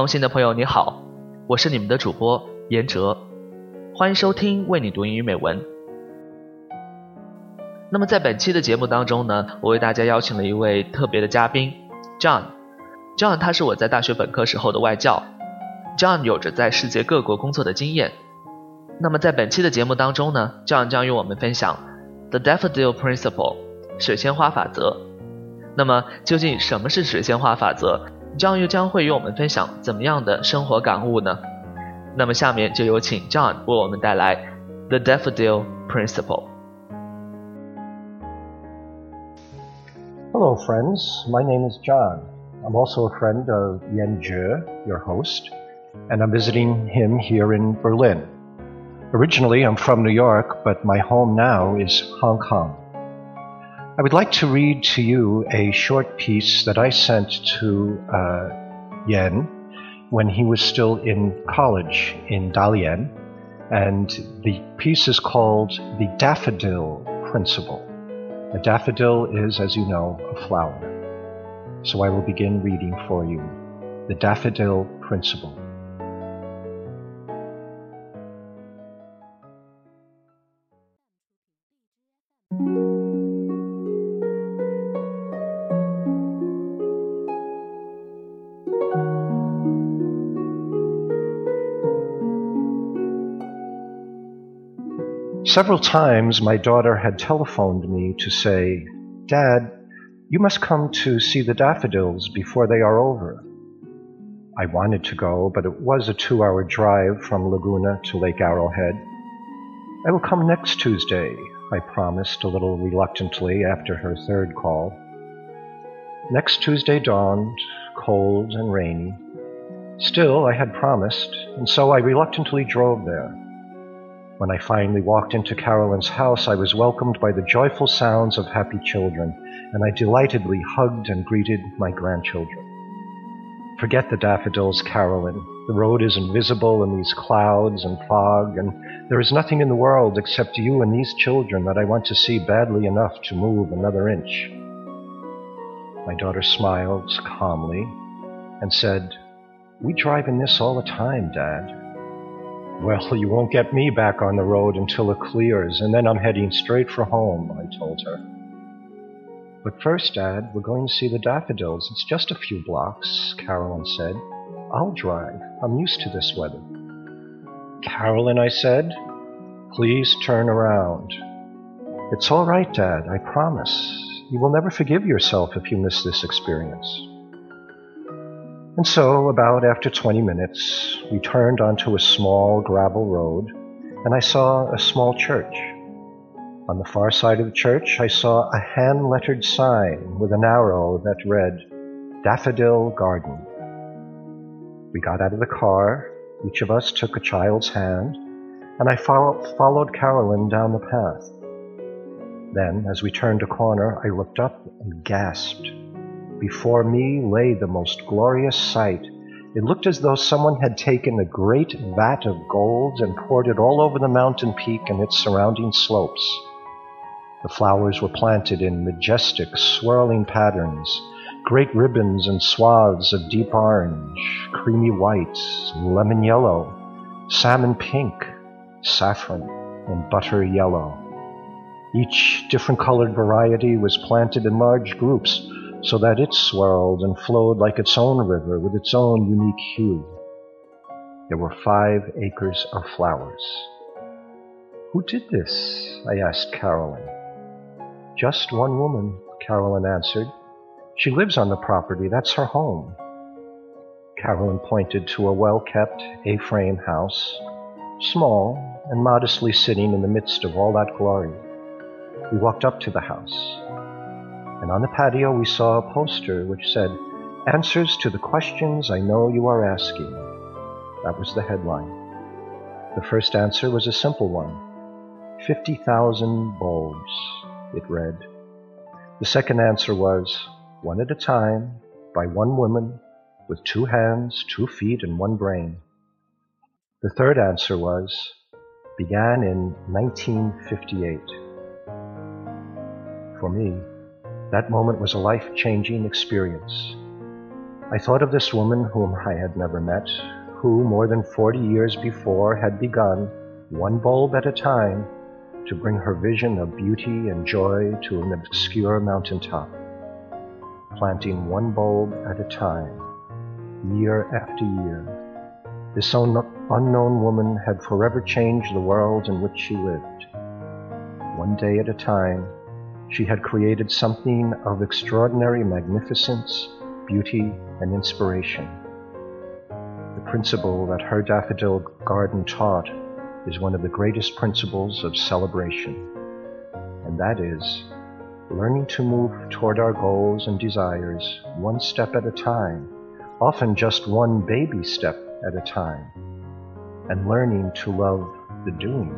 同行的朋友你好，我是你们的主播严哲，欢迎收听为你读英语美文。那么在本期的节目当中呢，我为大家邀请了一位特别的嘉宾，John。John 他是我在大学本科时候的外教，John 有着在世界各国工作的经验。那么在本期的节目当中呢，John 将与我们分享 The Daffodil Principle 水仙花法则。那么究竟什么是水仙花法则 ？John 又将会与我们分享怎么样的生活感悟呢？那么下面就有请 John 为我们带来 The Daffodil Principle。Hello, friends. My name is John. I'm also a friend of Yan Zhe, your host, and I'm visiting him here in Berlin. Originally, I'm from New York, but my home now is Hong Kong. I would like to read to you a short piece that I sent to uh, Yen when he was still in college in Dalian, and the piece is called The Daffodil Principle. A daffodil is, as you know, a flower. So I will begin reading for you the daffodil principle. Several times my daughter had telephoned me to say, Dad, you must come to see the daffodils before they are over. I wanted to go, but it was a two hour drive from Laguna to Lake Arrowhead. I will come next Tuesday, I promised a little reluctantly after her third call. Next Tuesday dawned, cold and rainy. Still, I had promised, and so I reluctantly drove there. When I finally walked into Carolyn's house, I was welcomed by the joyful sounds of happy children and I delightedly hugged and greeted my grandchildren. Forget the daffodils, Carolyn. The road is invisible in these clouds and fog, and there is nothing in the world except you and these children that I want to see badly enough to move another inch. My daughter smiled calmly and said, We drive in this all the time, Dad. Well, you won't get me back on the road until it clears, and then I'm heading straight for home, I told her. But first, Dad, we're going to see the daffodils. It's just a few blocks, Carolyn said. I'll drive. I'm used to this weather. Carolyn, I said, please turn around. It's all right, Dad, I promise. You will never forgive yourself if you miss this experience. And so, about after 20 minutes, we turned onto a small gravel road, and I saw a small church. On the far side of the church, I saw a hand lettered sign with an arrow that read, Daffodil Garden. We got out of the car, each of us took a child's hand, and I follow, followed Carolyn down the path. Then, as we turned a corner, I looked up and gasped. Before me lay the most glorious sight. It looked as though someone had taken a great vat of gold and poured it all over the mountain peak and its surrounding slopes. The flowers were planted in majestic, swirling patterns, great ribbons and swaths of deep orange, creamy white, lemon yellow, salmon pink, saffron, and butter yellow. Each different colored variety was planted in large groups so that it swirled and flowed like its own river with its own unique hue. There were five acres of flowers. Who did this? I asked Carolyn. Just one woman, Carolyn answered. She lives on the property. That's her home. Carolyn pointed to a well kept A frame house, small and modestly sitting in the midst of all that glory. We walked up to the house, and on the patio we saw a poster which said, Answers to the questions I know you are asking. That was the headline. The first answer was a simple one 50,000 bulbs it read. The second answer was, one at a time, by one woman, with two hands, two feet, and one brain. The third answer was, began in 1958. For me, that moment was a life changing experience. I thought of this woman whom I had never met, who more than forty years before had begun, one bulb at a time, to bring her vision of beauty and joy to an obscure mountaintop, planting one bulb at a time, year after year. This unknown woman had forever changed the world in which she lived. One day at a time, she had created something of extraordinary magnificence, beauty, and inspiration. The principle that her daffodil garden taught is one of the greatest principles of celebration, and that is learning to move toward our goals and desires one step at a time, often just one baby step at a time, and learning to love the doing,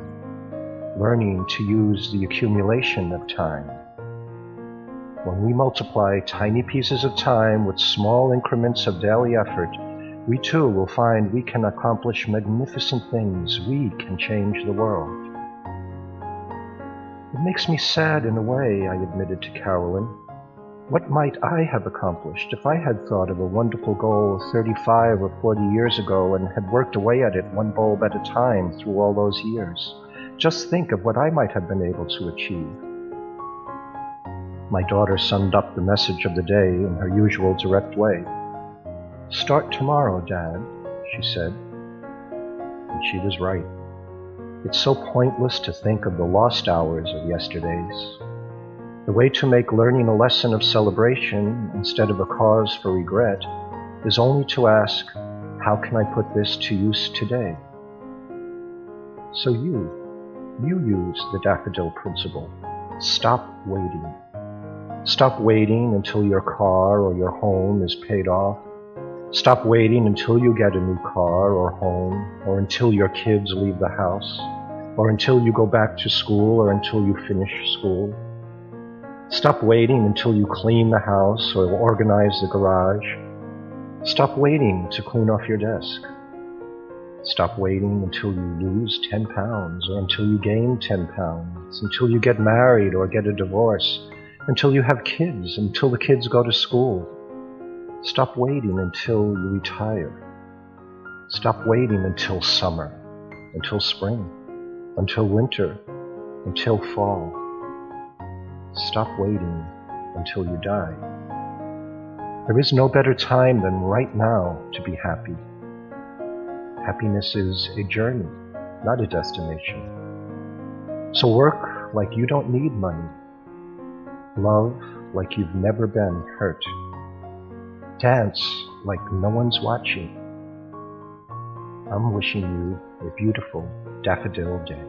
learning to use the accumulation of time. When we multiply tiny pieces of time with small increments of daily effort, we too will find we can accomplish magnificent things. We can change the world. It makes me sad in a way, I admitted to Carolyn. What might I have accomplished if I had thought of a wonderful goal 35 or 40 years ago and had worked away at it one bulb at a time through all those years? Just think of what I might have been able to achieve. My daughter summed up the message of the day in her usual direct way. Start tomorrow, Dad, she said. And she was right. It's so pointless to think of the lost hours of yesterdays. The way to make learning a lesson of celebration instead of a cause for regret is only to ask, how can I put this to use today? So you, you use the daffodil principle. Stop waiting. Stop waiting until your car or your home is paid off Stop waiting until you get a new car or home, or until your kids leave the house, or until you go back to school, or until you finish school. Stop waiting until you clean the house or organize the garage. Stop waiting to clean off your desk. Stop waiting until you lose 10 pounds or until you gain 10 pounds, until you get married or get a divorce, until you have kids, until the kids go to school. Stop waiting until you retire. Stop waiting until summer, until spring, until winter, until fall. Stop waiting until you die. There is no better time than right now to be happy. Happiness is a journey, not a destination. So work like you don't need money. Love like you've never been hurt. Dance like no one's watching. I'm wishing you a beautiful daffodil day.